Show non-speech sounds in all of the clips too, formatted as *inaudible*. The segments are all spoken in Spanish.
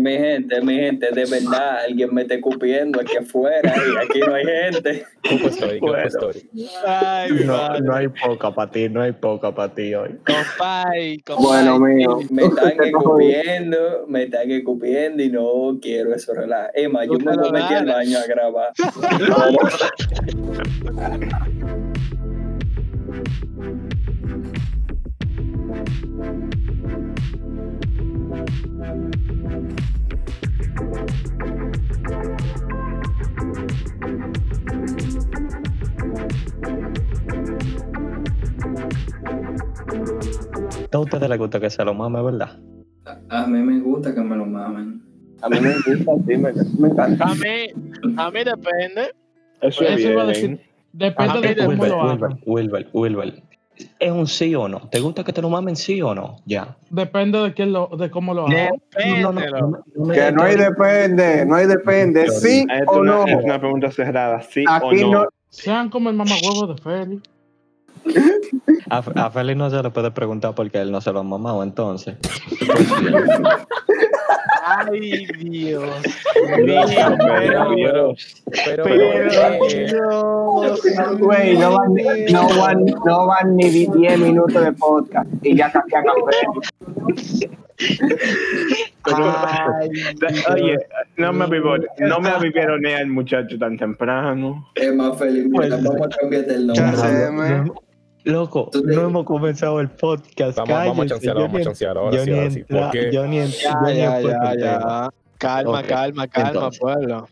Mi gente, mi gente, de verdad, alguien me está escupiendo aquí afuera y aquí no hay gente. Cupo Story, Cupo Bueno. Story. Ay, No, hay poca para ti, no hay poca para ti hoy. Compay, compay. Bueno, mío. Me *laughs* están escupiendo, me están escupiendo y no quiero eso relajar. Emma, yo me voy a meter al baño a grabar. *laughs* *laughs* A ustedes les gusta que se lo mame, ¿verdad? A mí me gusta que me lo mamen. A mí me gusta, sí, me, me encanta. A mí, a mí depende. Eso Eso iba a bien. decir. Depende Ajá, de cómo lo Wilber, hagan. Wilber, Wilber. ¿Es un sí o no? ¿Te gusta que te lo mamen sí o no? Ya. Depende de quién lo, de cómo lo hagan. No, no, no, no, no me- Que no hay depende, no hay depende, sí Ah, Es o no. es una pregunta cerrada, sí o Aquí no, Sean como el mamagüevo de Félix. A, a Félix no se le puede preguntar porque él no se lo ha mamado, entonces. *laughs* Ay, Dios. Pero. Pero, Pero, eh, güey, no van, ni- no van, no van ni 10 minutos de podcast y ya casi a café. Ay, Oye, no me, avivor- no me aviveronea el muchacho tan temprano. Emma, feliz, mira, Pues, vamos a cambiarte el ¿qué nombre. Loco, no hemos comenzado el podcast. Vamos, vamos a chancear, vamos a chancear ahora yo sí, ni ahora sí. entra- Porque yo ni en- Ya, yo ya, ya. Calma, calma, calma, entonces. pueblo.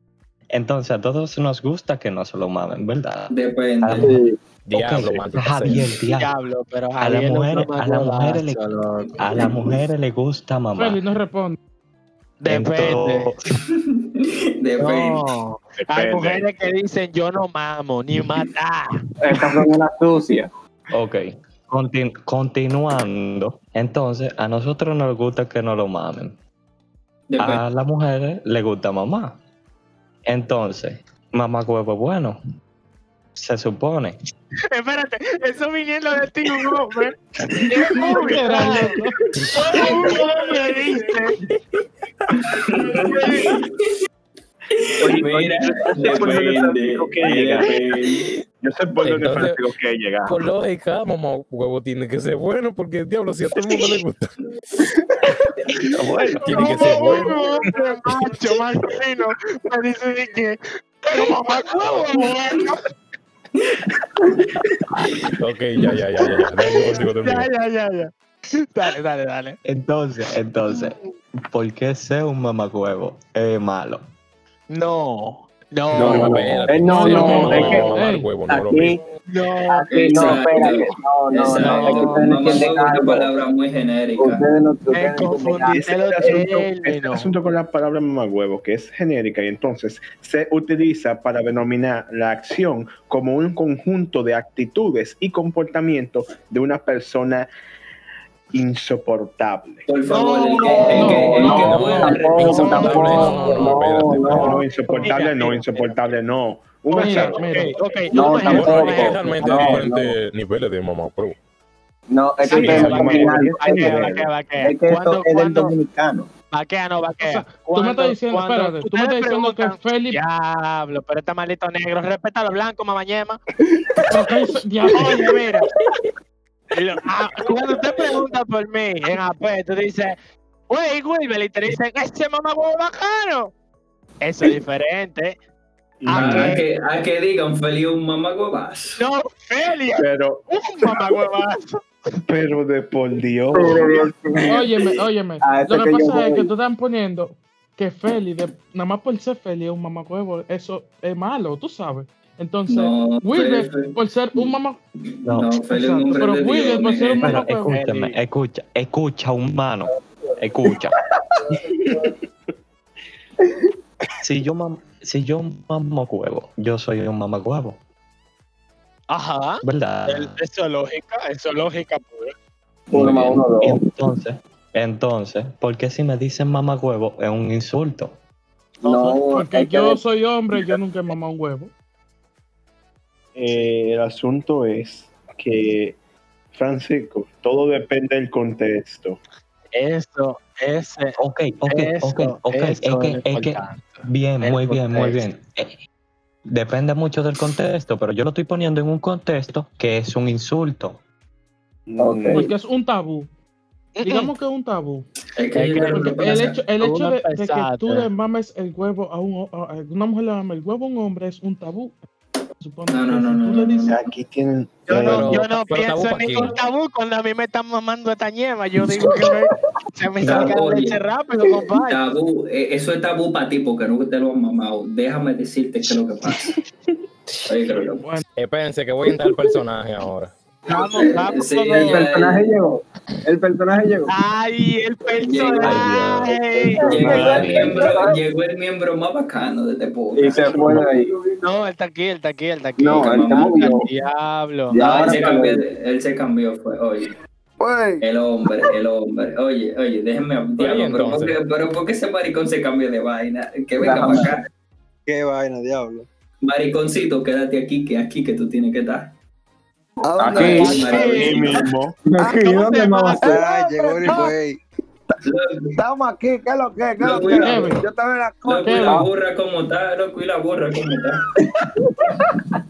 Entonces, a todos nos gusta que no se lo mamen, ¿verdad? Depende. Ah, diablo, Javier, diablo. Diablo, pero A las Javier, mujeres, otro a las mujeres le, a las mujeres le gusta mamar. Félix no responde. Depende. Entonces, Depende. No. Hay mujeres que dicen yo no mamo, ni matar. Estas son unas sucias. Ok, contin- continuando. Entonces, a nosotros nos gusta que nos lo mamen. A las mujeres les gusta mamá. Entonces, mamá huevo bueno. Se supone. Espérate, eso viniendo de ti, un hombre. Era loco. Un hombre dice. Oye, Mira, depende. Depende. Yo sé por dónde Entonces- Francisco quiere llegar. Por lógica, mamá huevo tiene que ser bueno, porque diablo, si a todo el mundo le gusta. Bueno, Tiene que ser bueno. Macho, masculino, me dice de que. Pero mamá, huevo, bueno. Ok, ya, ya, ya, ya. ya. Ya, ya, ya. Dale, dale, dale. Entonces, entonces, ¿por qué ser un mamacuevo es malo? No, no, No, no, espérate. Eh, no, no, es que- Aquí, aquí, no, espérate. No, no, no. Es que ustedes no entienden algo. palabra muy genérica. Ustedes no, ustedes es el asunto, ese es el asunto con la palabra mamahuevo, que es genérica y entonces se utiliza para denominar la acción como un conjunto de actitudes y comportamientos de una persona insoportable. Por favor, el No, que, insoportable no, insoportable no. No, tampoco. Es realmente No, diferentes niveles de mamá. No, es que Cuando- estás diciendo, cuando espérate, tú me estás diciendo que Félix. Diablo, pero este maldito negro, respeta a los blancos, mamañema. diablo, *laughs* mira. Lo- ah, Cuando usted pregunta por mí en AP, tú dices, wey, Wilber, y te dicen, ese mamá huevo bacano. Eso es diferente. A Ah, que, a que digan feliz un mamagüevazo. No, Felia, Pero, un mamá huevazo. pero de por Dios. Óyeme, óyeme. A eso Lo que que pasa es voy. que tú estás poniendo que Félix, de- nada más por ser Félix, es un mamacuevo. Eso es malo, tú sabes. Entonces, No, Feli- por ser un mamá. No, No, feliz Exacto, hombre pero de Wilber, Dios, por ser un mamacuevo. escúchame, escucha, escucha, humano, escucha. *laughs* si yo mam, si yo mamo huevo, yo soy un mamacuevo, Ajá. ¿verdad? El- Eso es lógica, eso es lógica pura. Uno más uno, dos. Entonces, entonces, ¿por qué si me dicen mamacuevo es un insulto? No, Porque yo soy hombre y yo nunca he mamado un huevo. Eh, el asunto es que, Francisco, todo depende del contexto. Eso, ese. Ok, ok, eso, ok, ok. Es que, es que, bien, El muy bien, muy bien. Eh, Depende mucho del contexto, pero yo lo estoy poniendo en un contexto que es un insulto. Ok. Porque es un tabú. Digamos que es un tabú. Es que Es que- lo que El hecho, el hecho de, de que tú le mames el huevo a, un, a una mujer le mame el huevo a un hombre es un tabú. Supone No, no, no, no, tú no, le no, dices, Aquí tienen. Yo no, Pero- yo no pienso en ningún tabú cuando a mí me están mamando esta ñema. Yo digo que me- se me salga la Oye. leche rápido, compadre. Tabú, eh, eso es tabú para ti porque no te lo han mamado. Déjame decirte qué es lo que pasa. *laughs* Bueno, Espérense que voy a entrar al personaje ahora. Vamos, vamos. Sí, con El personaje llegó. El personaje llegó. Ay, el personaje. Llegó el, miembro, llegó el miembro más bacano de este Y se fue de ahí. No, él está aquí, él está aquí, él está aquí. No, él movió. Diablo. Ya. No, él se para cambió, él. de- él se cambió, fue, oye, el hombre, el hombre, oye, oye, déjenme, diablo, pero, ¿por qué, pero ¿por qué ese maricón se cambió de vaina? Que venga para acá. Qué vaina, diablo. Mariconcito, quédate aquí, que aquí que tú tienes que estar. ¿A Aquí. Ay, Aquí mariconcito. mismo. aquí, ¿cómo ¿dónde te más? Ay, llegó el güey. Estamos aquí, ¿qué es lo que? ¿Qué es lo que? Yo estaba en la Loco, y coche. la burra como está, loco, y la burra como está.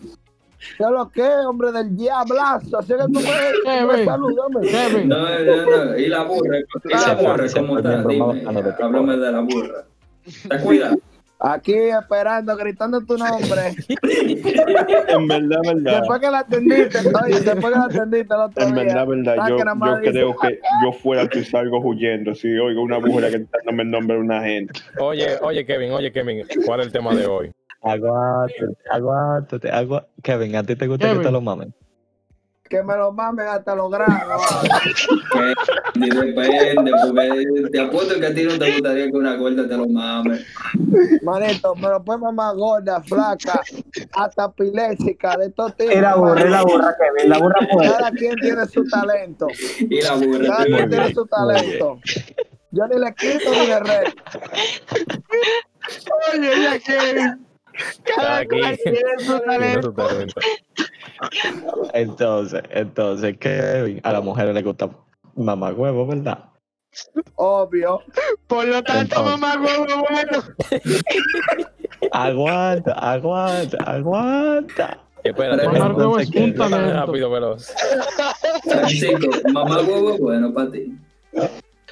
¿Qué es lo que, hombre del diablazo? Así que tú ¿Qué, me, ve? me salúdame. Kevin, No, no, no, y la burra, y la burra como está, dime, háblame de la burra. ¿Te cuidas? Aquí esperando, gritando tu nombre. *laughs* En verdad, verdad. Después que la atendiste, oye, después que la atendiste el otro En día. verdad, verdad, yo, que yo dice, creo que yo fuera tú salgo huyendo si oigo una mujer gritándome el nombre de una gente. Oye, oye, Kevin, oye, Kevin, ¿cuál es el tema de hoy? Aguántate, aguántate, agua. Kevin, ¿a ti te gusta que Kevin. te lo mamen? Que me lo mamen hasta los granos. Que ni depende, porque te apuesto que a ti no te gustaría que una gorda te lo mame. Manito, me lo puede mamar gorda, flaca, hasta pilésica, de todo tipo. Era burra, era burra, Kevin. La burra fue. Cada quien tiene su talento. Y la burra. Cada quien tiene su talento. Yo ni le quito ni le resto. Oye, ya que. Cada cual tiene su talento. Entonces, entonces, Kevin, a las mujeres les gusta mamá huevo, ¿verdad? Obvio. Por lo tanto, Entonces. mamá huevo bueno. Aguanta, aguanta, aguanta. Espérate, espérate. huevo es un talento. Rápido, veloz. Francisco, mamá huevo es bueno para ti.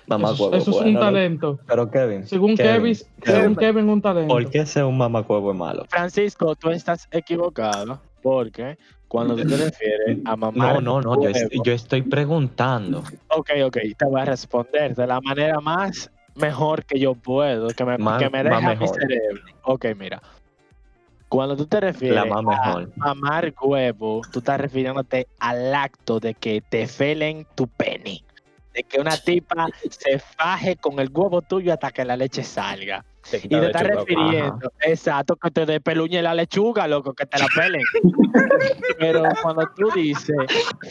Mamá eso, huevo eso es un talento. Pero Kevin, Según Kevin, según Kevin, un talento. ¿por qué ser un mamá huevo es malo? Francisco, tú estás equivocado porque cuando tú te refieres a mamá. No, no, no, yo, estoy preguntando. Ok, ok, te voy a responder de la manera más mejor que yo puedo, que me, Más- que me deja mi cerebro. Ok, mira. Cuando tú te refieres La a mamar huevo, tú estás refiriéndote al acto de que te felen tu pene. De que una tipa se faje con el huevo tuyo hasta que la leche salga. Te Y te estás refiriendo, exacto, que te despeluñe la lechuga, loco, que te la pelen. *laughs* Pero cuando tú dices,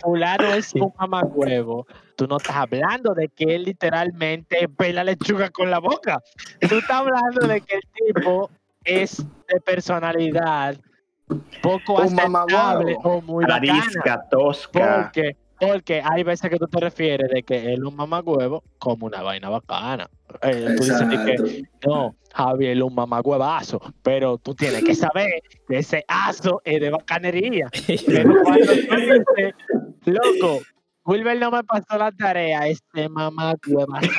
fulano es un mamagüevo, tú no estás hablando de que él literalmente pela lechuga con la boca. Tú estás hablando de que el tipo es de personalidad poco Un aceptable o muy bacana. Arisca, tosca. Porque, porque hay veces que tú te refieres de que él es un mamagüevo como una vaina bacana. Eh, tú dices que, no, Javier es un mamagüevazo, pero tú tienes que saber que ese aso es de bacanería. Pero *laughs* cuando tú dices, loco, Wilber no me pasó la tarea, este mamagüevazo.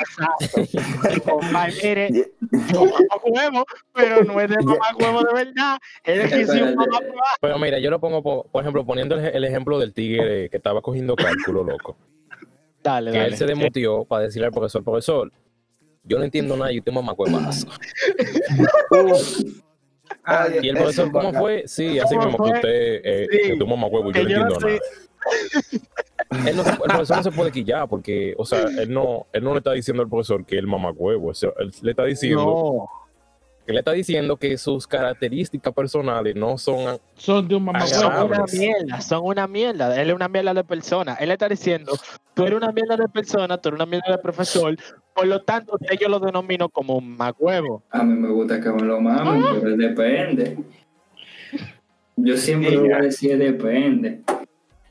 Mire, *laughs* yo mamagüevo, pero no es de mamagüevo de verdad, es que sí un mamagüevazo. Pero mira, yo lo pongo, por, por ejemplo, poniendo el, el ejemplo del tigre que estaba cogiendo cálculo, loco. Dale, Que dale. él se desmotivó para decirle al profesor, profesor, yo no entiendo nada y usted mamá huevazo. Y el eso profesor, es ¿cómo fue? Sí, así ¿Cómo mismo que usted, eh, Sí, que tú mamá huevo y yo yo no entiendo nada. Él no se- el profesor no se puede quillar porque, o sea, él no, él no le está diciendo al profesor que él mamá huevo. o sea, él le está diciendo, No. que le está diciendo que sus características personales no son Son de un Son mamagüevo. Agradable. una mierda, son una mierda. Él es una mierda de persona. Él está diciendo, tú eres una mierda de persona, tú eres una mierda de profesor. Por lo tanto, yo lo denomino como un magüevo. A mí me gusta que me lo mamen, pero depende. Yo siempre Sí, voy a decir depende.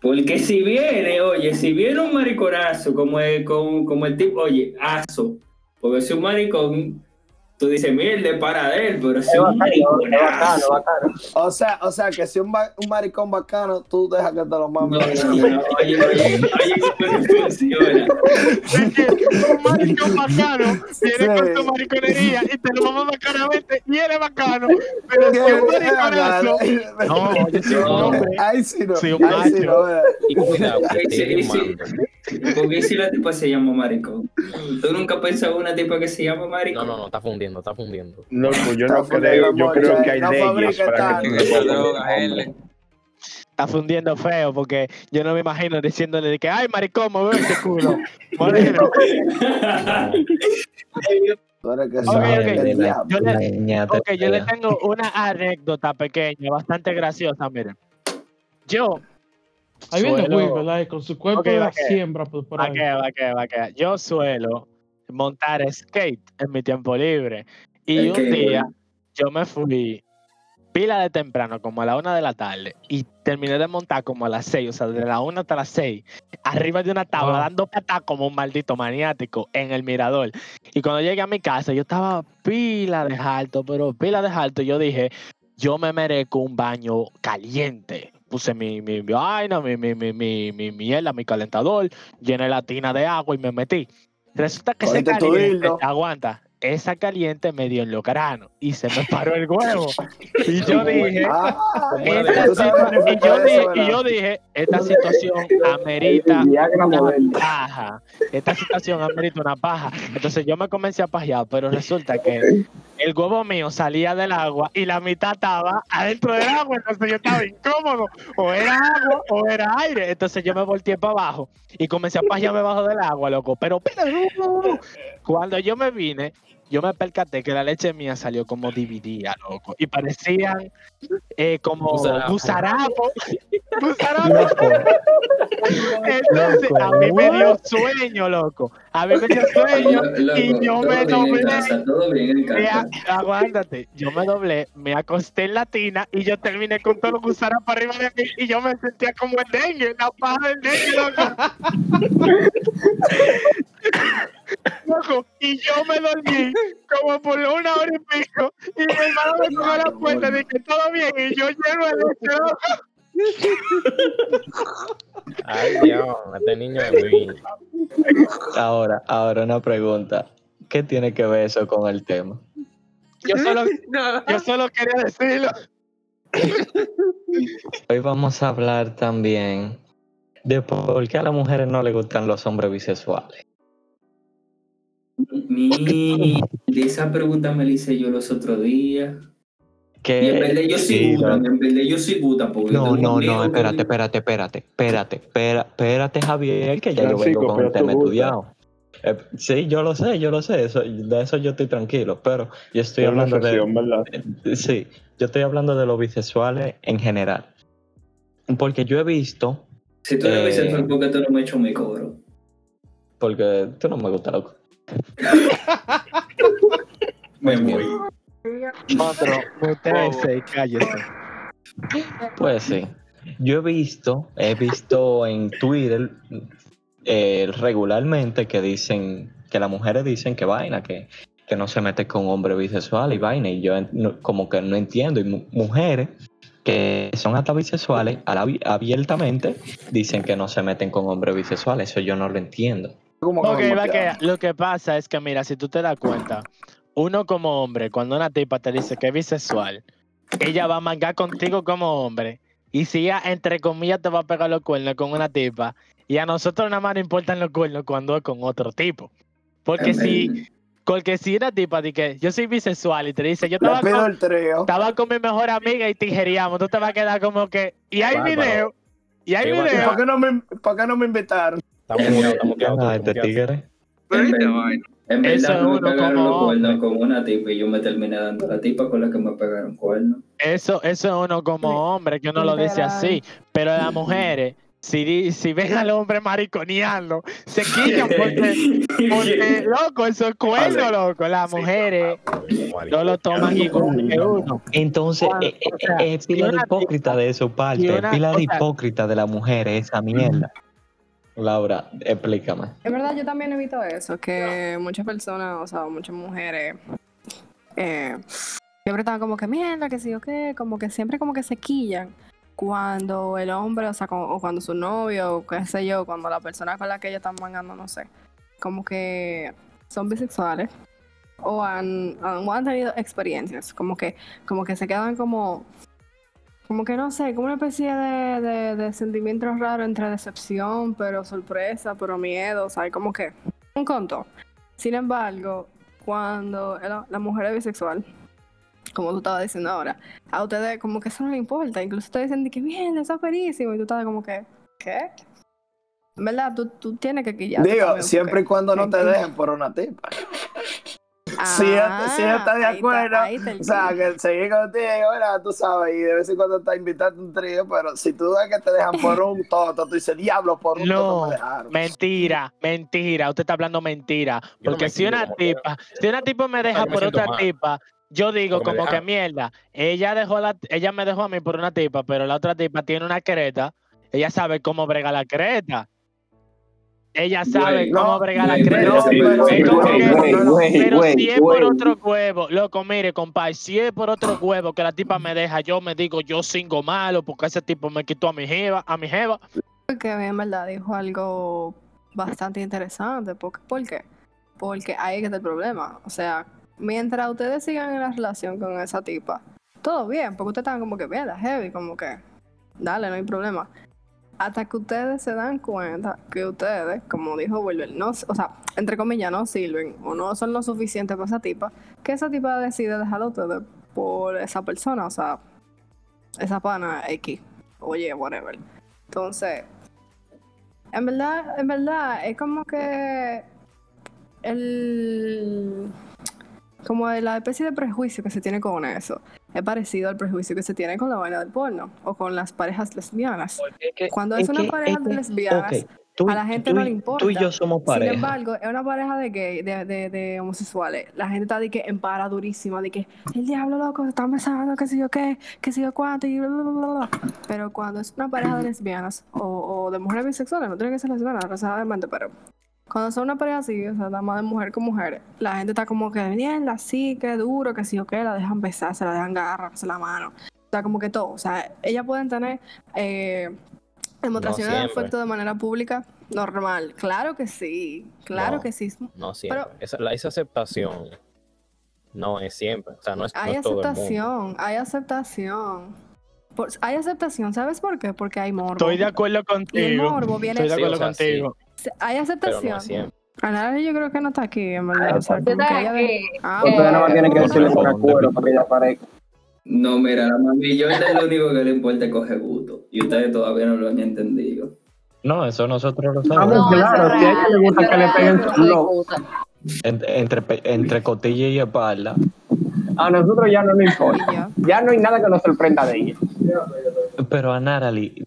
Porque si viene, oye, si viene un mariconazo como el, como, como el tipo, oye, aso, porque si un maricón, tú dices, mierda, para de él, pero si Es un bacano, es bacano. O sea, o sea, que si un, ba- un maricón bacano, tú dejas que te lo No, mames. no, no, oye, oye, oye, cómo funciona. Es que un maricón bacano viene Sí. con tu mariconería y te lo vamos bacanamente y eres bacano. Pero si un *laughs* mariconazo. No, un No. hombre. Ahí sí no. Sí, ahí no. *laughs* Porque si la tipa se llama maricón. ¿Tú nunca has pensado en una tipa que se llama No, maricón? no, no, está fundiendo, está fundiendo. No, pues yo no creo, yo creo mucho, que hay no leyes para que tú. Está fundiendo feo porque yo no me imagino diciéndole de que, ay, maricón, mueve ese culo. Moreno. Tú eres que Ok, sabes ok. el diablo. Yo le, Ñate ok, yo le tengo una anécdota pequeña, bastante graciosa, miren. Yo. Ahí viene Will, ¿verdad? Con su cuerpo Ok, de va la que- siembra por, por Va ahí. que, va que, va que. Yo suelo montar skate en mi tiempo libre. Y un día bueno, yo me fui pila de temprano, como a la una de la tarde, y terminé de montar como a las seis, o sea, de la una hasta las seis, arriba de una tabla, dando patas como un maldito maniático en el mirador. Y cuando llegué a mi casa, yo estaba pila de alto, pero pila de alto, yo dije, yo me merezco un baño caliente. Puse mi, mi, mi vaina, mi, mi, mi, mi, mi mierda, mi calentador, llené la tina de agua y me metí. Resulta que tu caliente, dildo. aguanta, esa caliente me dio en lo carano y se me paró el huevo. *laughs* Y yo dije, y, yo dije, esta situación amerita una paja. Esta situación amerita una paja. Entonces yo me comencé a pajear, pero resulta que el huevo mío salía del agua y la mitad estaba adentro del agua. Entonces yo estaba incómodo. O era agua o era aire. Entonces yo me volteé para abajo y comencé a pajearme bajo del agua, loco. Pero, *laughs* cuando yo me vine, yo me percaté que la leche mía salió como dividida, loco. Y parecían eh, como Gusarapo. gusarapo. Gusarapo. *laughs* Entonces, a mí me dio sueño, loco. A mí me dio sueño Loco, y yo todo me bien en doblé. casa, todo bien en Me casa. a- aguántate, yo me doblé, me acosté en la tina y yo terminé con todos los para arriba de mí y yo me sentía como el dengue, la paja del dengue, loco. *laughs* Loco, y yo me dormí como por una hora y pico y mi hermano me tocó la puerta y dije todo bien y yo de leche, loco. Ay, Dios, este niño es mío. Ahora, ahora una pregunta. ¿Qué tiene que ver eso con el tema? Yo solo, *laughs* yo solo quería decirlo. Hoy vamos a hablar también de por qué a las mujeres no les gustan los hombres bisexuales. Mi, esa pregunta me la hice yo los otros días. Que, Y en verdad yo sí sí, gusta, no, en verdad yo sí gusta. Porque no, no, un no, espérate, espérate, espérate, espérate, espérate, espérate, Javier, que ya yo vengo con el tema estudiado. Eh, sí, yo lo sé, yo lo sé, eso, de eso yo estoy tranquilo, pero yo estoy Es hablando de, ¿verdad? Sí, yo estoy hablando de los bisexuales en general. Porque yo he visto, Si tú eres Eh, bisexual, ¿por qué tú no me echas mi cobro? porque tú no me gusta, loco. Me voy. Otro, y cállese. Pues sí. Yo he visto, he visto en Twitter eh, regularmente que dicen, que las mujeres dicen que vaina, que, que no se mete con hombres bisexuales y vaina, y yo no- como que no entiendo. Y mu- mujeres que son hasta bisexuales, abiertamente dicen que no se meten con hombres bisexuales, eso yo no lo entiendo. ¿Cómo que Ok, no va me que queda? lo que pasa es que, mira, si tú te das cuenta, uno como hombre, cuando una tipa te dice que es bisexual, ella va a mangar contigo como hombre. Y si ella, entre comillas, te va a pegar los cuernos con una tipa, y a nosotros nada más nos importan los cuernos cuando es con otro tipo. Porque si, porque si una tipa dice que yo soy bisexual y te dice, yo estaba con, estaba con mi mejor amiga y tijeríamos, tú te vas a quedar como que, y hay Bárbaro. video, y hay Qué ¿Y video. por qué no me, por qué no me invitaron? Estamos quedados, estamos tigre. En vaina. en Eso verdad uno pegaron como los cuernos hombre. con una tipa y yo me terminé dando la tipa con la que me pegaron cuernos. Eso, eso es uno como hombre, que uno lo dice así. Pero las mujeres si, si ven al hombre mariconeando, se quillan porque, *laughs* porque, loco, eso es cuerno, loco. Las mujeres no lo toman igual que uno. Entonces, Cuando- eh, eh, o sea, es pila de hipócrita de su parte, es pila de hipócrita de las mujeres, esa mierda. Laura, explícame. Es verdad, yo también he visto eso, que muchas personas, o sea, muchas mujeres, eh, siempre están como que mierda, que sí o qué, como que siempre como que se quillan cuando el hombre, o sea, o cuando su novio, o qué sé yo, cuando la persona con la que ellos están mangando, no sé, como que son bisexuales o han, han- o han tenido experiencias, como que, como que se quedan como, como que no sé, como una especie de, de, de sentimiento raro entre decepción, pero sorpresa, pero miedo, o sea, como que un conto. Sin embargo, cuando la, la mujer es bisexual, como tú estabas diciendo ahora, a ustedes como que eso no les importa, incluso ustedes dicen de que bien, eso es ferísimo, y tú estás como que, ¿qué? En verdad, tú, tú tienes que quillar. Digo, siempre y cuando no te dejen por una tipa. Si, ella, si ella está de acuerdo, o sea, que seguir contigo, ¿verdad? tú sabes, y de vez en cuando está invitando un trío, pero si tú ves que te dejan por un *laughs* toto, tú dices, diablo, por un toto No, me dejaron. mentira, mentira. Usted está hablando mentira. Yo no Porque me si una tipa, si una tipa me deja me por otra mal. tipa, yo digo me como que mierda. Ella dejó la, ella me dejó a mí por una tipa, pero la otra tipa tiene una creta. Ella sabe cómo bregar la creta. Ella sabe cómo no, bregar la no, pero- si es por otro huevo, loco, mire, compadre, si es por otro huevo que la tipa me deja, yo me digo, yo singo malo porque ese tipo me quitó a mi jeva, a mi jeva. Que en verdad dijo algo bastante interesante. ¿Por, ¿por qué? Porque ahí es que está el problema. O sea, mientras ustedes sigan en la relación con esa tipa, todo bien, porque ustedes están como que bien, heavy, como que dale, no hay problema. Hasta que ustedes se dan cuenta que ustedes, como dijo Wilber, no, o sea, entre comillas, no sirven o no son lo suficiente para esa tipa, que esa tipa decide dejar a ustedes por esa persona, o sea, esa pana X, oye, whatever. Entonces, en verdad, en verdad, es como que el como la especie de prejuicio que se tiene con eso es parecido al prejuicio que se tiene con la vaina del porno o con las parejas lesbianas. Cuando es, una que- pareja es de que- lesbianas, ok, tú- a la gente tú no le importa. Tú y yo somos pareja. Sin embargo, es una pareja de gay, de, de, de homosexuales. La gente está de que en para durísima, de que el diablo loco se están besando, que sé yo qué, que sé yo cuánto, y bla, bla, bla, bla. Pero cuando es una pareja de lesbianas o, o de mujeres bisexuales, no tiene que ser lesbianas, necesariamente, pero cuando son una pareja así, o sea, nada más de mujer con mujer, la gente está como que, mierda, sí, qué duro, que sí o qué, la dejan besar, se la dejan agarrarse la mano. O sea, como que todo. O sea, ellas pueden tener eh, demostraciones de afecto de manera pública normal. Claro que sí, claro No. que sí. No siempre. Pero- esa, la- esa aceptación no es siempre. O sea, no es, no Hay es todo el mundo. aceptación, hay aceptación. Por- hay aceptación, ¿sabes por qué? Porque hay morbo. Estoy de acuerdo Y el contigo. morbo viene... Estoy de Sí, acuerdo o sea, sí. contigo. Hay Pero aceptación. no. Ana yo creo que no está aquí, en verdad. Que. Ah, Ustedes bueno. no me tienen que decirle por acuerdo para que ella aparezca. No, mira, la mami Jordan lo único que le importa es coger gusto. Y ustedes todavía no lo han entendido. No, eso nosotros lo Ah, sabemos. pues claro, si a ella le gusta que le peguen su entre, entre cotilla y espalda. A nosotros ya no nos importa. Ya. Ya no hay nada que nos sorprenda de ella. Pero a Narali,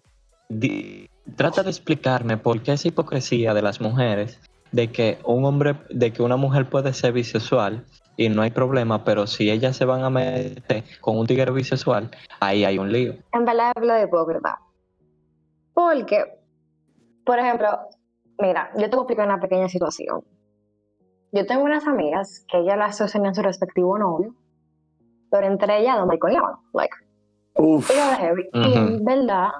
di- trata de explicarme por qué esa hipocresía de las mujeres de que un hombre, de que una mujer puede ser bisexual y no hay problema, pero si ellas se van a meter con un tigre bisexual, ahí hay un lío. En verdad hablo de hipócrita. Porque, por ejemplo, mira, yo te voy a explicar una pequeña situación. Yo tengo unas amigas que ellas las sostenían su respectivo novio, pero entre ellas no me coñaban. Like, Uf. Y en verdad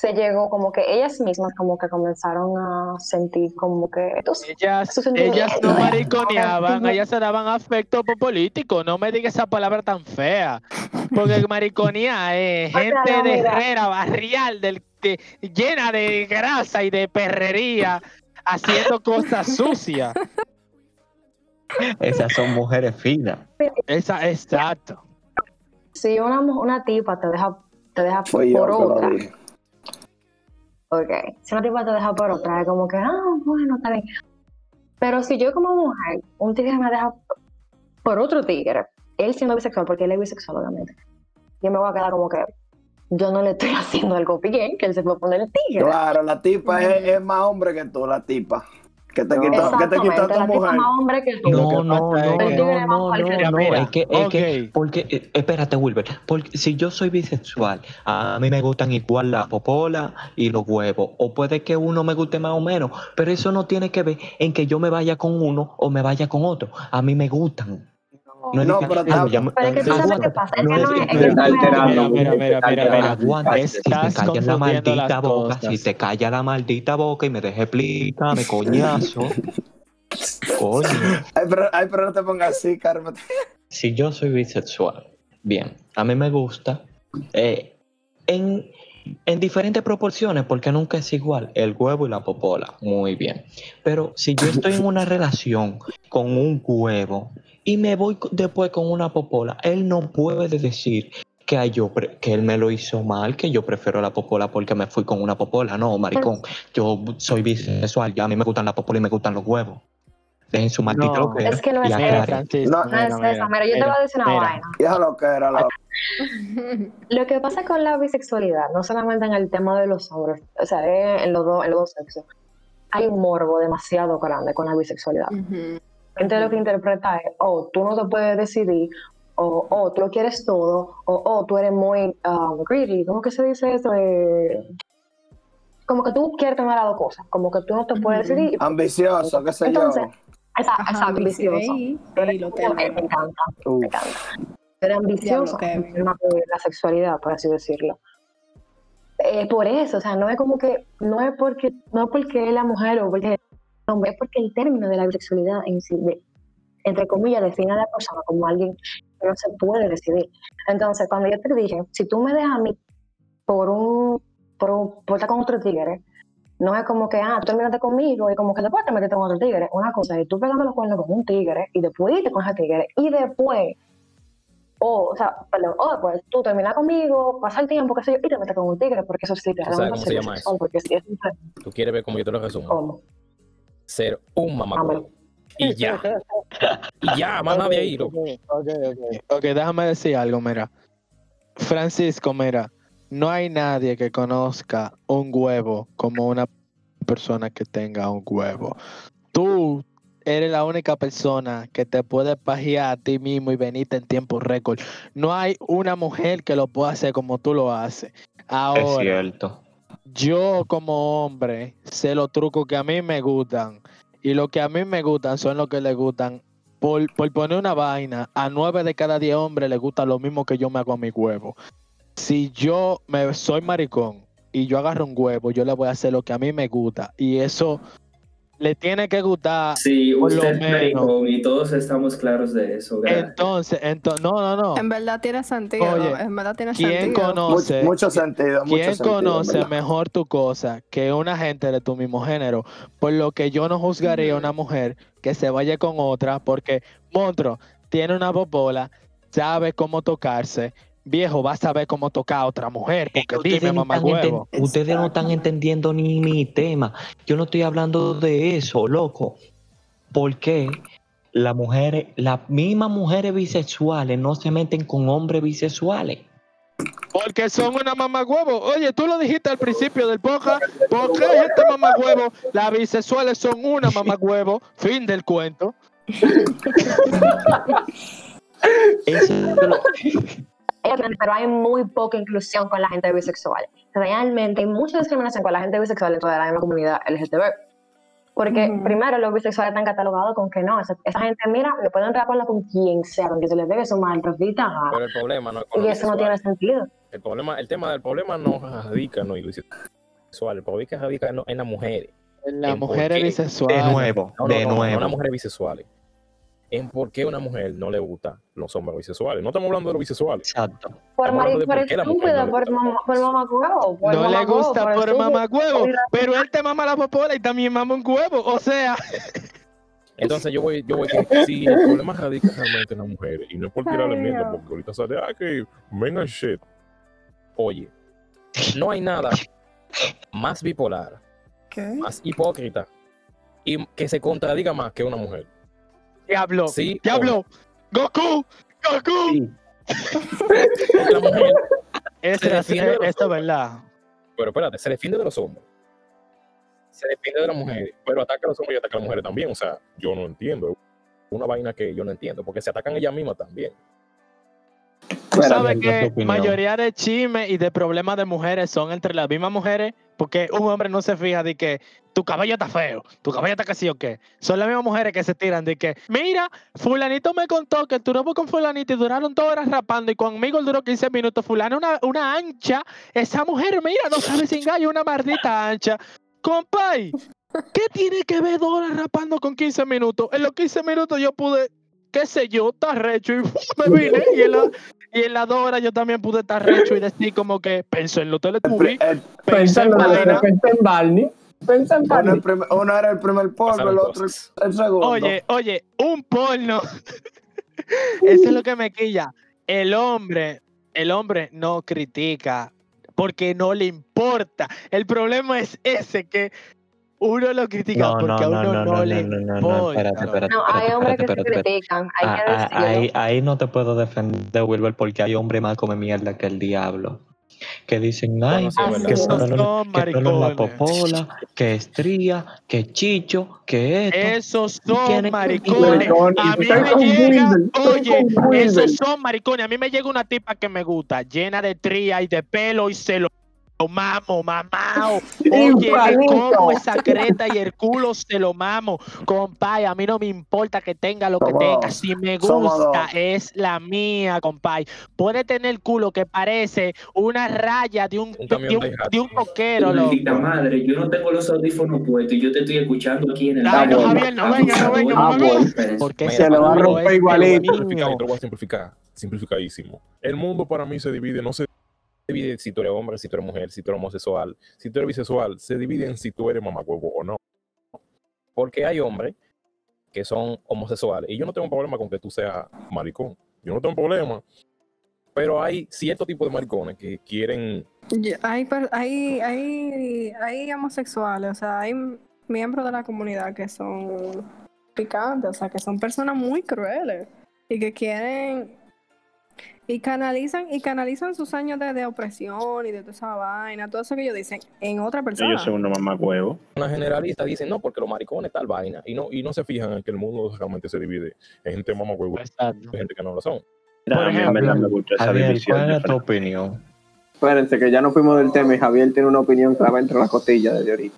se llegó como que ellas mismas como que comenzaron a sentir como que Ellas, ellas no *laughs* mariconeaban, ellas se daban afecto por político. No me digas esa palabra tan fea. Porque *laughs* mariconear es O sea, gente no, de. Herrera, barrial, del, de- llena de grasa y de perrería, haciendo cosas sucias. *laughs* Esas son mujeres finas. Esa, exacto. si una, mu- una tipa te deja, te deja Fue por otra. Ok. Si una tipa te deja por otra, es como que, ah, bueno, está bien. Pero si yo como mujer, un tigre me deja por otro tigre, él siendo bisexual, porque él es bisexual, obviamente, yo me voy a quedar como que, yo no le estoy *laughs* haciendo algo bien, que él se puede poner el tigre. Claro, la tipa es, es más hombre que tú, la tipa. Que te quitó, que te quitó a tu mujer. más hombre que tú. No, no, no, que- El tigre no, más no, no, es que, es que, porque, eh, espérate, Wilber, porque si yo soy bisexual, a mí me gustan igual la popola y los huevos, o puede que uno me guste más o menos, pero eso no tiene que ver en que yo me vaya con uno o me vaya con otro, a mí me gustan. No, es No, que, pero ah, me- Pero es que tú sabes qué pasa, es que no no es es, que- es que Está no alterando. Mira, mira, mira, mira. Aguanta, si te Estás calla la maldita boca, cosas. si te calla la maldita boca y me deja explícame, coñazo. Coño. Ay, pero, ay, pero no te pongas así, Carmen. Si yo soy bisexual, bien, a mí me gusta eh, en, en diferentes proporciones, porque nunca es igual el huevo y la popola, muy bien. Pero si yo estoy en una relación con un huevo y me voy después con una popola, él no puede decir que, yo que él me lo hizo mal, que yo prefiero la popola porque me fui con una popola. No, maricón, yo soy bisexual, ya a mí me gustan la popola y me gustan los huevos. Dejen su maldito No. Es que no es. Mira. Francisco, No, No mira, es mira, esa, mira, yo te voy a decir una mira. vaina. Ya lo que era la. *laughs* Lo que pasa con la bisexualidad, no solamente en el tema de los hombres, o sea, en los dos, en los dos sexos, hay un morbo demasiado grande con la bisexualidad. Ujú. Gente lo que interpreta es, oh, tú no te puedes decidir, o oh, tú lo quieres todo, o oh, tú eres muy um, greedy, ¿cómo que se dice eso? Eh, como que tú quieres tener las dos cosas, como que tú no te puedes decidir. Ambicioso, qué sé Entonces, yo. Exacto, ambicioso. Pero lo me, tengo. me encanta, Uf. me encanta. Ser ambicioso de la sexualidad, por así decirlo. Eh, por eso, o sea, no es como que, no es porque, no es porque es la mujer o porque no, es porque el término de la bisexualidad en sí, de- entre comillas, define a la persona como alguien que no se puede decidir. Entonces, cuando yo te dije, si tú me dejas a mí por un, por, un- por estar con otro tigre, no es como que, ah, tú terminaste conmigo y como que después te metiste con otro tigre. Una cosa es tú pegando los cuernos con un tigre y después irte con ese tigre y después, o, o sea, perdón, o pues tú terminas conmigo, pasa el tiempo, qué sé yo, y te metes con un tigre, porque eso sí te ¿Tú da cómo se llama eso? porque si es un Tú quieres ver cómo yo te lo resumo. ¿cómo? Ser un mamacuevo. Y ya. *laughs* Y ya, más nada de ahí, loco. Ok, ok, ok. Ok, déjame decir algo, mira. Francisco, mira, no hay nadie que conozca un huevo como una persona que tenga un huevo. Tú eres la única persona que te puede pajear a ti mismo y venirte en tiempo récord. No hay una mujer que lo pueda hacer como tú lo haces. Es Ahora, cierto. Yo como hombre sé los trucos que a mí me gustan y lo que a mí me gustan son los que le gustan. Por, por poner una vaina, a nueve de cada diez hombres les gusta lo mismo que yo me hago a mi huevo. Si yo me soy maricón y yo agarro un huevo, yo le voy a hacer lo que a mí me gusta y eso le tiene que gustar. Sí, usted es y todos estamos claros de eso. gracias. Entonces, entonces, no, no, no. En verdad tiene sentido. Oye, en verdad tiene ¿Quién sentido. conoce? Mucho, mucho sentido. Mucho ¿Quién sentido, conoce mejor tu cosa que una gente de tu mismo género? Por lo que yo no juzgaría a una mujer que se vaya con otra porque, monstruo, tiene una popola, sabe cómo tocarse, viejo, va a saber cómo tocar a otra mujer, porque Ustedes dime, mamá huevo. Ustedes no están entendiendo ni mi tema. Yo no estoy hablando de eso, loco. ¿Por qué las mujeres, las mismas mujeres bisexuales no se meten con hombres bisexuales? Porque son una mamá huevo. Oye, tú lo dijiste al principio del podcast. ¿Por qué gente mamá huevo? Las bisexuales son una mamá huevo. Fin del cuento. *laughs* Eso es lo- pero hay muy poca inclusión con la gente bisexual. Realmente hay mucha discriminación con la gente bisexual dentro de la misma comunidad LGTB. Porque primero los bisexuales están catalogados con que no, esa, esa gente, mira, le pueden raparla con quien sea, con que se le pegue su rafita, Pero el problema no es con y eso no tiene sentido. El problema, el tema del problema no radica no bisexual, el problema radica en, en las mujeres. Las ¿En por mujeres bisexuales. De nuevo, No, no, de no, no, no, nuevo. las mujeres bisexuales. En por qué a una mujer no le gustan los hombres bisexuales. No estamos hablando de los bisexuales. Exacto. Por, Estamos hablando mari- de por por qué la mujer estúpida, no le por, gusta. mamá, por mamacuevo, por No le mamacuevo, gusta por estúpido. mamá huevo, Mira, pero él te mama la popola y también mama un huevo. O sea, Entonces yo voy, yo voy que *laughs* si el problema radica realmente en las mujeres, y no es por tirarle Dios. porque ahorita sale, ah, que venga shit. Oye, no hay nada más bipolar, ¿Qué? más hipócrita, y que se contradiga más que una mujer. Diablo, Sí, diablo, Goku, Goku. Sí. La mujer, Es, esto verdad. Pero espérate, se defiende de los hombres. Se defiende de las mujeres. Pero ataca a los hombres y ataca a las mujeres también. O sea, yo no entiendo. Una vaina que yo no entiendo. Porque se atacan ellas mismas también. Tú sabes que mayoría de chismes y de problemas de mujeres son entre las mismas mujeres, porque un hombre no se fija de que tu cabello está feo, tu cabello está casi o qué. Son las mismas mujeres que se tiran de que, mira, fulanito me contó que tú no fue con fulanito y duraron dos horas rapando y conmigo duró 15 minutos. Fulano una, una ancha, esa mujer, mira, no sabe sin gallo, una maldita ancha. Compay, ¿qué tiene que ver dos horas rapando con 15 minutos? En los 15 minutos yo pude, qué sé yo, estar recho y *laughs* me vine y en la, y en dos horas yo también pude estar recho y decir como que pensé en los Teletubbies, pensé en Pensando en vaina. pensé en Barney. Pensé en Uno, Barney. prim- uno era el primer Pasaron el otro el segundo. Oye, oye, un porno. *laughs* Eso es lo que me quilla. El hombre, el hombre no critica porque no le importa. El problema es ese que uno lo critica No, porque no, a no, uno no, no, no, le no, no, no, importa. espérate, espérate, No, hay espérate, hombres que espérate, se critican, hay que Ah, ah, decirlo. Ahí, ahí no te puedo defender, Wilber, porque hay hombres más come mierda que el diablo. Que dicen, ay, es que solo, que la maricones. popola, que estría, que chicho, que esto. Esos ¿Y quién son es- maricones. A mí me llega, oye, esos son maricones. A mí me llega una tipa que me gusta, llena de tría y de pelo y se lo mamo, mamao. *laughs* Oye, me como esa creta y el culo se lo mamo. Compay, a mí no me importa que tenga lo que Somos tenga. Si me gusta, es la mía, compay. Puede tener culo que parece una raya de un, Un de un, de un coquero, loco. Maldita madre, yo no tengo los audífonos puestos y yo te estoy escuchando aquí en el Ay, no, Ah, Javier, no venga, no venga, Ah, no venga. bueno. Porque Se lo va a romper igualito. lo mío. Simplificar, yo te lo voy a simplificar. Simplificadísimo. El mundo para mí se divide, no se divide si tú eres hombre, si tú eres mujer, si tú eres homosexual, si tú eres bisexual, se divide si tú eres mamacuevo o no. Porque hay hombres que son homosexuales y yo no tengo problema con que tú seas maricón. Yo no tengo problema. Pero hay cierto tipo de maricones que quieren hay, hay, hay homosexuales, o sea, hay miembros de la comunidad que son picantes, o sea, que son personas muy crueles y que quieren y canalizan y canalizan sus años de, de opresión y de toda esa vaina, todo eso que ellos dicen en otra persona. Ellos son unos mamagüevos. una generalista dicen no, porque los maricones tal vaina. Y no, y no se fijan en que el mundo realmente se divide en gente mamacuevo Exacto. y gente que no lo son. Me gusta esa Javier. ¿cuál es tu opinión? Espérense, que ya no fuimos del tema y Javier tiene una opinión clara entre las costillas desde ahorita.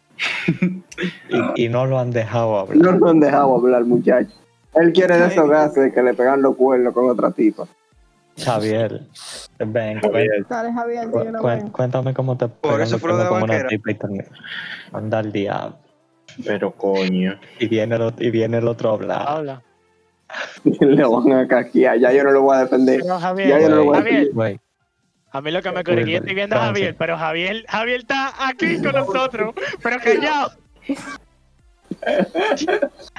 Y, y no lo han dejado hablar. No nos han dejado hablar, muchachos. Él quiere desahogarse de que le pegan los cuernos con otra tipa. Javier, ven, Javier, Dale, Javier, cu- dígalo, cu- ven. cuéntame cómo te Por eso fue lo de como una tipa y. Anda al diablo. Pero coño. Y viene el, otro- y viene el otro a hablar. Habla. *laughs* le van a casquear. Ya yo no lo voy a defender. Pero Javier, Ya yo no lo voy a Javier, defender. Güey, a mí lo que me corrigió, yo estoy viendo a. Javier, pero Javier, Javier está aquí con nosotros, pero callado.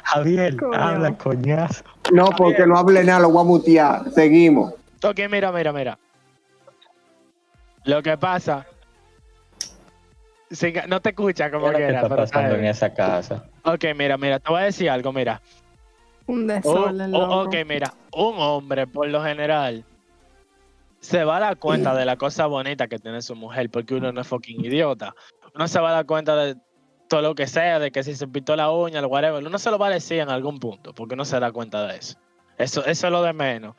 Javier, Coño. habla coñazo. No, porque no hable nada, lo voy a mutear. Seguimos. Ok, mira, mira, mira. Lo que pasa. Sin- no te escucha como ¿Qué está pero pasando en esa casa? Ok, mira, mira, te voy a decir algo, mira. Un Un- desorden, o- loco. ok, mira, un hombre por lo general se va a dar cuenta de la cosa bonita que tiene su mujer, porque uno no es fucking idiota. Uno se va a dar cuenta de todo lo que sea, de que si se pintó la uña, el whatever, uno se lo va a decir en algún punto, porque uno se da cuenta de eso. Eso, eso es lo de menos.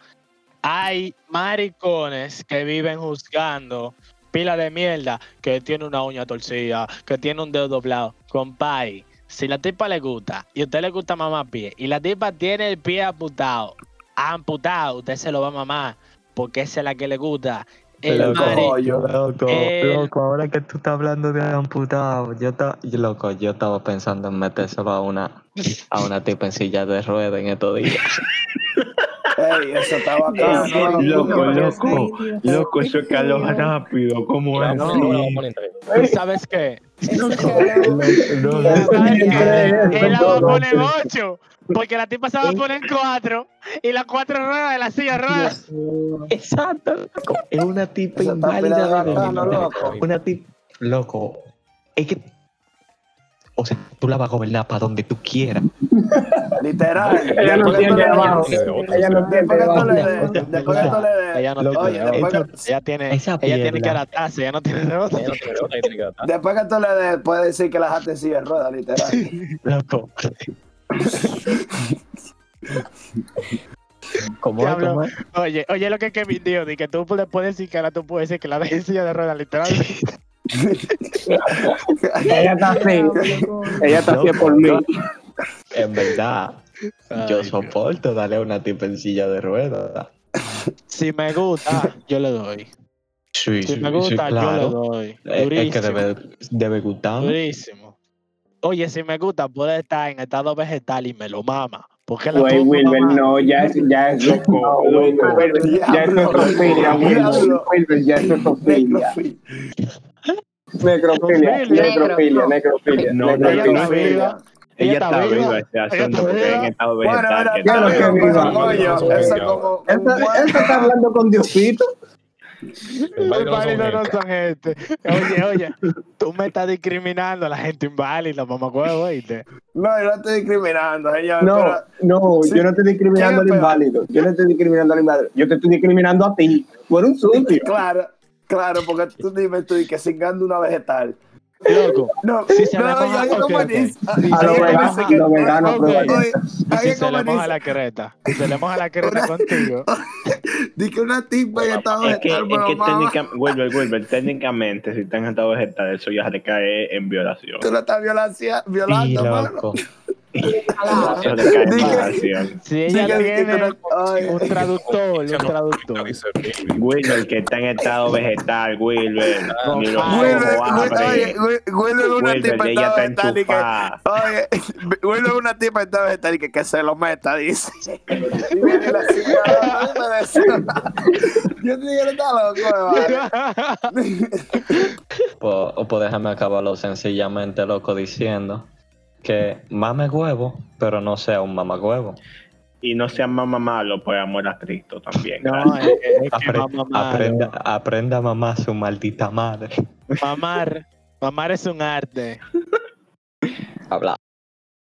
Hay maricones que viven juzgando pila de mierda, que tiene una uña torcida, que tiene un dedo doblado. Compay, si la tipa le gusta y a usted le gusta mamar pie y la tipa tiene el pie amputado, amputado, usted se lo va a mamar porque esa es la que le gusta. El Loco, mari- loco, el- loco, ahora que tú estás hablando de amputado, yo estaba, loco, yo estaba pensando en metérselo a una, a una tipa en silla de ruedas en estos días. *laughs* Ey, eso está bacano. Loco, ¿no? loco, loco. Loco, eso Dios. rápido. ¿Cómo es? poner entre- ¿Tú sabes qué? No, ya. Él la va a poner ocho, porque la tipa se va a poner cuatro y las cuatro ruedas de la silla ruedas. Exacto, loco. Es una tipa inválida de loco. Una tipa, loco, es que, o sea, tú la vas a gobernar para donde tú quieras. *laughs* literal. Ella no le- abajo. Ella no tiene Después que tú le Ella no ella tiene, ella tiene que adaptarse, ella no tiene rebote. Ella no tiene otra, ella tiene que adaptar. después que tú le des, puedes decir que la dejaste en silla de ruedas, literal. *laughs* Loco. ¿Cómo es? ¿Cómo es? Oye, oye lo que Kevin dijo, de que tú le puedes decir que ahora tú puedes decir que la dejes silla de ruedas, literalmente. *laughs* Ella está así. Ella está así por mí. En verdad, yo Ay, soporto darle a una tipa en silla de ruedas. Si me gusta, yo le doy. Sí, Si sí, me sí, gusta, yo le claro. doy. Es- Es que Durísimo. debe, debe gustarme. Durísimo. Oye, si me gusta, puede estar en estado vegetal y me lo mama. ¿Por qué la Güey, Wilber, no, ya es, ya es *laughs* loco. No, Wilber, ya es necrofilia, Wilber. Wilber, ya es necrofilia. Necrofilia, necrofilia, necrofilia. No, necrofilia. Ella está viva. viva Ella asunto está viva. en estado vegetal. que viva. coño, eso como Él está- hablando con Diosito. El *laughs* Los válido no son inválidos no gente. son gente. Oye, oye, tú me estás discriminando a la gente inválida, mamá huevo, ¿oíste? No, yo no estoy discriminando, señor. No, pero- no, Sí. yo no estoy discriminando al inválido. Yo no estoy discriminando al inválido. Yo te estoy discriminando a ti. Eres un sucio. Claro, claro, porque tú dime tú y que cingando una vegetal. Loco, No, Si se no, le moja- y alguien ok, como ok. dice- A alguien los como veganos, dice que- los veganos ok. prueban Oye, eso. y si se le moja dice- la creta, si se le moja la creta contigo, *laughs* di que una tipa que estaba vegetal, es pero que Wilber, Wilber, técnicamente, si está en estado vegetal, eso ya recae en violación. tú lo estás violando, mano. Eso en Dije- si ella tiene tú no- ay, un traductor, un traductor. Wilber. Que está en estado vegetal, Wilber. Wilber, es una tipa estaba está vegetal y que, enchufada. oye, *laughs* Wilber es una tipa estaba vegetal y que, que se lo meta, dice. *laughs* Yo te digo, está loco. *laughs* Po- O pues déjame acabarlo sencillamente, loco, diciendo que mame huevo, pero no sea un mamagüevo. Y no sean más malo por amor a Cristo también. No, es, es que Apre- mamá malo. aprenda, aprenda a mamar su maldita madre. Mamar, mamar es un arte. Habla.